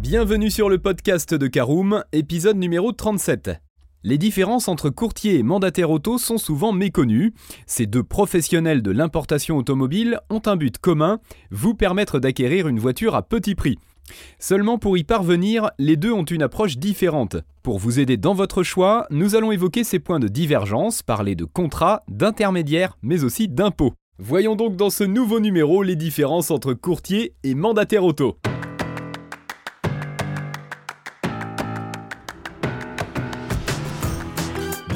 Bienvenue sur le podcast de Caroom, épisode numéro 37. Les différences entre courtier et mandataire auto sont souvent méconnues. Ces deux professionnels de l'importation automobile ont un but commun, vous permettre d'acquérir une voiture à petit prix. Seulement pour y parvenir, les deux ont une approche différente. Pour vous aider dans votre choix, nous allons évoquer ces points de divergence, parler de contrats, d'intermédiaires, mais aussi d'impôts. Voyons donc dans ce nouveau numéro les différences entre courtier et mandataire auto.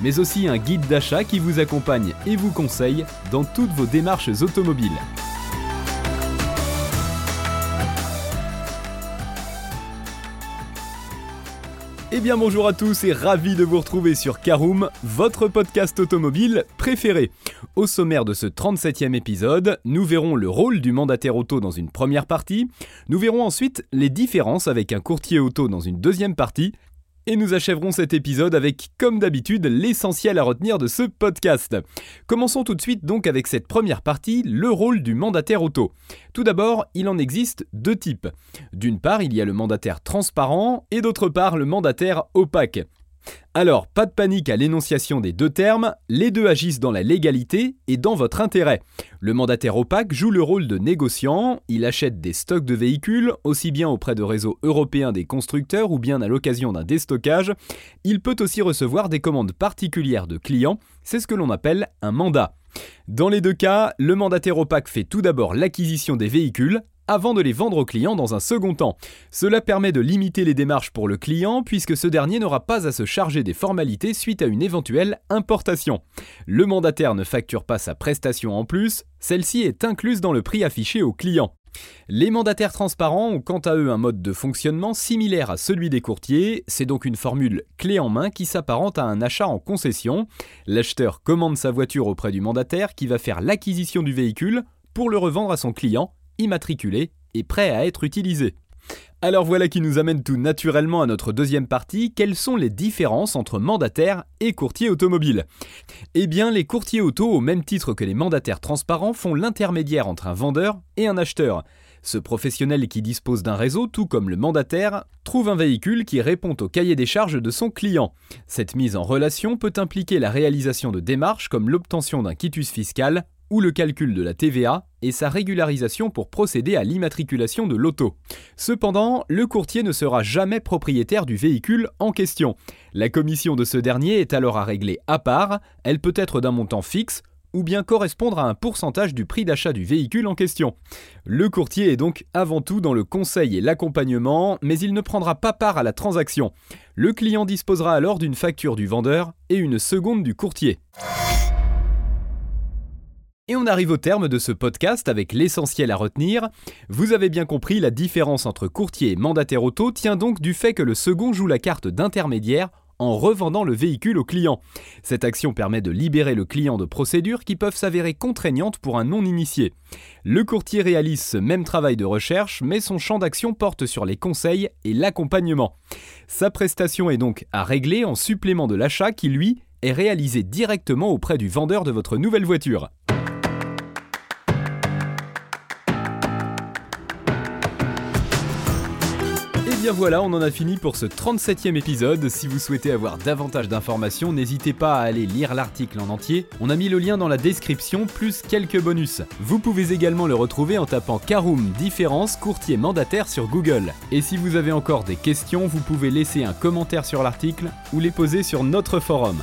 mais aussi un guide d'achat qui vous accompagne et vous conseille dans toutes vos démarches automobiles. Eh bien bonjour à tous et ravi de vous retrouver sur Caroom, votre podcast automobile préféré. Au sommaire de ce 37e épisode, nous verrons le rôle du mandataire auto dans une première partie, nous verrons ensuite les différences avec un courtier auto dans une deuxième partie, et nous achèverons cet épisode avec, comme d'habitude, l'essentiel à retenir de ce podcast. Commençons tout de suite donc avec cette première partie, le rôle du mandataire auto. Tout d'abord, il en existe deux types. D'une part, il y a le mandataire transparent et d'autre part, le mandataire opaque. Alors, pas de panique à l'énonciation des deux termes, les deux agissent dans la légalité et dans votre intérêt. Le mandataire opaque joue le rôle de négociant, il achète des stocks de véhicules, aussi bien auprès de réseaux européens des constructeurs ou bien à l'occasion d'un déstockage. Il peut aussi recevoir des commandes particulières de clients, c'est ce que l'on appelle un mandat. Dans les deux cas, le mandataire opaque fait tout d'abord l'acquisition des véhicules, avant de les vendre au client dans un second temps. Cela permet de limiter les démarches pour le client puisque ce dernier n'aura pas à se charger des formalités suite à une éventuelle importation. Le mandataire ne facture pas sa prestation en plus, celle-ci est incluse dans le prix affiché au client. Les mandataires transparents ont quant à eux un mode de fonctionnement similaire à celui des courtiers, c'est donc une formule clé en main qui s'apparente à un achat en concession. L'acheteur commande sa voiture auprès du mandataire qui va faire l'acquisition du véhicule pour le revendre à son client immatriculé et prêt à être utilisé. Alors voilà qui nous amène tout naturellement à notre deuxième partie, quelles sont les différences entre mandataires et courtiers automobiles? Eh bien les courtiers auto, au même titre que les mandataires transparents, font l'intermédiaire entre un vendeur et un acheteur. Ce professionnel qui dispose d'un réseau, tout comme le mandataire, trouve un véhicule qui répond au cahier des charges de son client. Cette mise en relation peut impliquer la réalisation de démarches comme l'obtention d'un quitus fiscal ou le calcul de la TVA et sa régularisation pour procéder à l'immatriculation de l'auto. Cependant, le courtier ne sera jamais propriétaire du véhicule en question. La commission de ce dernier est alors à régler à part, elle peut être d'un montant fixe ou bien correspondre à un pourcentage du prix d'achat du véhicule en question. Le courtier est donc avant tout dans le conseil et l'accompagnement, mais il ne prendra pas part à la transaction. Le client disposera alors d'une facture du vendeur et une seconde du courtier. Et on arrive au terme de ce podcast avec l'essentiel à retenir. Vous avez bien compris, la différence entre courtier et mandataire auto tient donc du fait que le second joue la carte d'intermédiaire en revendant le véhicule au client. Cette action permet de libérer le client de procédures qui peuvent s'avérer contraignantes pour un non-initié. Le courtier réalise ce même travail de recherche, mais son champ d'action porte sur les conseils et l'accompagnement. Sa prestation est donc à régler en supplément de l'achat qui, lui, est réalisé directement auprès du vendeur de votre nouvelle voiture. Bien voilà, on en a fini pour ce 37e épisode. Si vous souhaitez avoir davantage d'informations, n'hésitez pas à aller lire l'article en entier. On a mis le lien dans la description, plus quelques bonus. Vous pouvez également le retrouver en tapant Caroom Différence Courtier Mandataire sur Google. Et si vous avez encore des questions, vous pouvez laisser un commentaire sur l'article ou les poser sur notre forum.